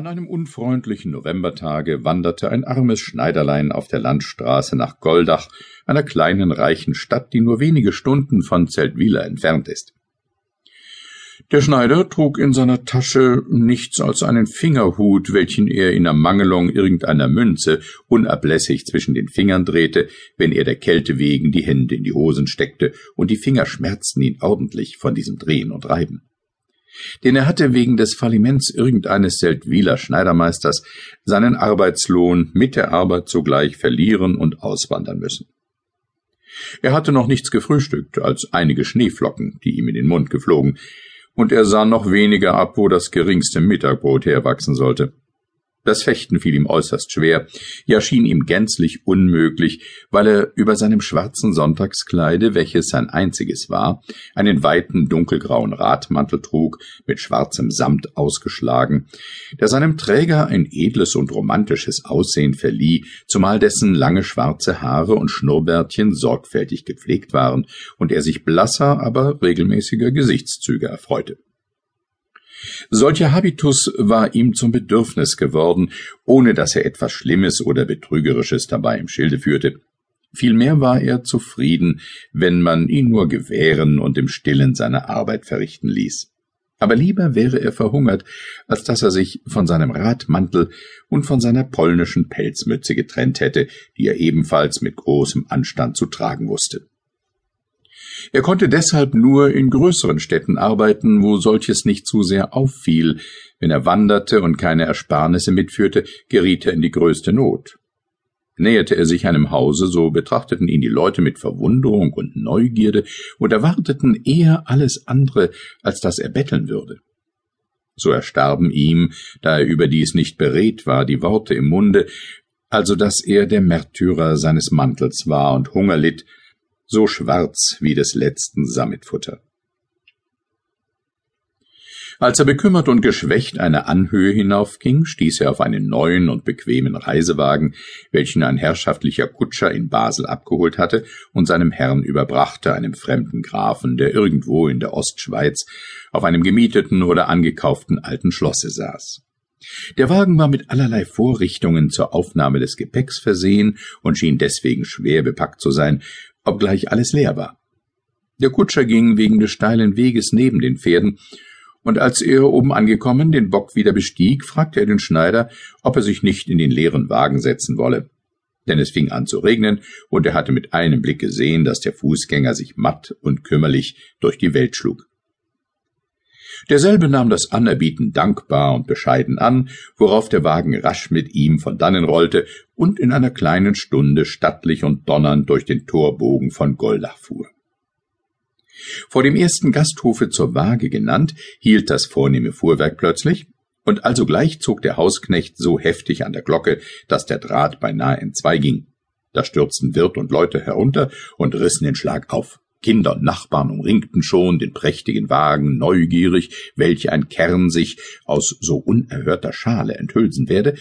An einem unfreundlichen Novembertage wanderte ein armes Schneiderlein auf der Landstraße nach Goldach, einer kleinen reichen Stadt, die nur wenige Stunden von Zeltwiller entfernt ist. Der Schneider trug in seiner Tasche nichts als einen Fingerhut, welchen er in Ermangelung irgendeiner Münze unablässig zwischen den Fingern drehte, wenn er der Kälte wegen die Hände in die Hosen steckte, und die Finger schmerzten ihn ordentlich von diesem Drehen und Reiben denn er hatte wegen des Falliments irgendeines Seldwyler Schneidermeisters seinen Arbeitslohn mit der Arbeit zugleich verlieren und auswandern müssen. Er hatte noch nichts gefrühstückt als einige Schneeflocken, die ihm in den Mund geflogen, und er sah noch weniger ab, wo das geringste Mittagbrot herwachsen sollte. Das Fechten fiel ihm äußerst schwer, ja schien ihm gänzlich unmöglich, weil er über seinem schwarzen Sonntagskleide, welches sein einziges war, einen weiten dunkelgrauen Radmantel trug, mit schwarzem Samt ausgeschlagen, der seinem Träger ein edles und romantisches Aussehen verlieh, zumal dessen lange schwarze Haare und Schnurrbärtchen sorgfältig gepflegt waren und er sich blasser, aber regelmäßiger Gesichtszüge erfreute. Solcher Habitus war ihm zum Bedürfnis geworden, ohne dass er etwas Schlimmes oder Betrügerisches dabei im Schilde führte. Vielmehr war er zufrieden, wenn man ihn nur gewähren und im Stillen seine Arbeit verrichten ließ. Aber lieber wäre er verhungert, als dass er sich von seinem Radmantel und von seiner polnischen Pelzmütze getrennt hätte, die er ebenfalls mit großem Anstand zu tragen wusste. Er konnte deshalb nur in größeren Städten arbeiten, wo solches nicht zu sehr auffiel. Wenn er wanderte und keine Ersparnisse mitführte, geriet er in die größte Not. Näherte er sich einem Hause, so betrachteten ihn die Leute mit Verwunderung und Neugierde und erwarteten eher alles andere, als dass er betteln würde. So erstarben ihm, da er überdies nicht beredt war, die Worte im Munde, also dass er der Märtyrer seines Mantels war und Hunger litt, so schwarz wie des letzten Sammetfutter. Als er bekümmert und geschwächt eine Anhöhe hinaufging, stieß er auf einen neuen und bequemen Reisewagen, welchen ein herrschaftlicher Kutscher in Basel abgeholt hatte und seinem Herrn überbrachte, einem fremden Grafen, der irgendwo in der Ostschweiz auf einem gemieteten oder angekauften alten Schlosse saß. Der Wagen war mit allerlei Vorrichtungen zur Aufnahme des Gepäcks versehen und schien deswegen schwer bepackt zu sein, obgleich alles leer war. Der Kutscher ging wegen des steilen Weges neben den Pferden, und als er oben angekommen den Bock wieder bestieg, fragte er den Schneider, ob er sich nicht in den leeren Wagen setzen wolle. Denn es fing an zu regnen, und er hatte mit einem Blick gesehen, dass der Fußgänger sich matt und kümmerlich durch die Welt schlug. Derselbe nahm das Anerbieten dankbar und bescheiden an, worauf der Wagen rasch mit ihm von dannen rollte und in einer kleinen Stunde stattlich und donnernd durch den Torbogen von Goldach fuhr. Vor dem ersten Gasthofe zur Waage genannt, hielt das vornehme Fuhrwerk plötzlich, und alsogleich zog der Hausknecht so heftig an der Glocke, dass der Draht beinahe entzweiging. Da stürzten Wirt und Leute herunter und rissen den Schlag auf. Kinder und Nachbarn umringten schon den prächtigen Wagen neugierig, welch ein Kern sich aus so unerhörter Schale enthülsen werde,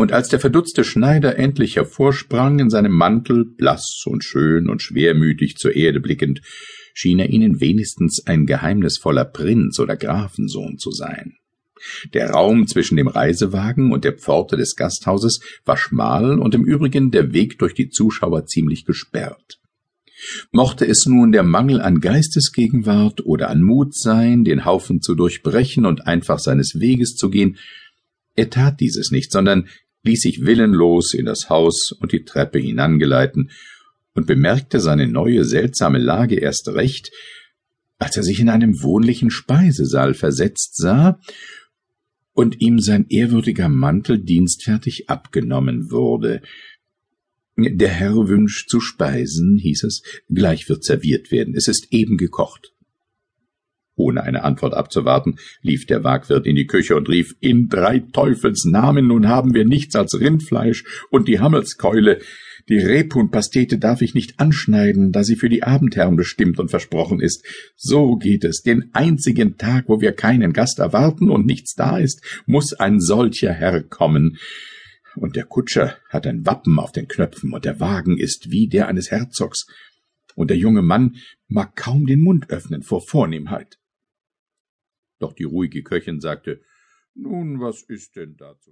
und als der verdutzte Schneider endlich hervorsprang in seinem Mantel, blass und schön und schwermütig zur Erde blickend, schien er ihnen wenigstens ein geheimnisvoller Prinz oder Grafensohn zu sein. Der Raum zwischen dem Reisewagen und der Pforte des Gasthauses war schmal und im Übrigen der Weg durch die Zuschauer ziemlich gesperrt. Mochte es nun der Mangel an Geistesgegenwart oder an Mut sein, den Haufen zu durchbrechen und einfach seines Weges zu gehen, er tat dieses nicht, sondern ließ sich willenlos in das Haus und die Treppe hinangeleiten und bemerkte seine neue seltsame Lage erst recht, als er sich in einem wohnlichen Speisesaal versetzt sah und ihm sein ehrwürdiger Mantel dienstfertig abgenommen wurde, der Herr wünscht zu speisen, hieß es, gleich wird serviert werden, es ist eben gekocht. Ohne eine Antwort abzuwarten, lief der Wagwirt in die Küche und rief In drei Teufels Namen, nun haben wir nichts als Rindfleisch und die Hammelskeule. Die Rebhuhnpastete darf ich nicht anschneiden, da sie für die Abendherren bestimmt und versprochen ist. So geht es. Den einzigen Tag, wo wir keinen Gast erwarten und nichts da ist, muss ein solcher Herr kommen und der Kutscher hat ein Wappen auf den Knöpfen, und der Wagen ist wie der eines Herzogs, und der junge Mann mag kaum den Mund öffnen vor Vornehmheit. Doch die ruhige Köchin sagte Nun, was ist denn dazu?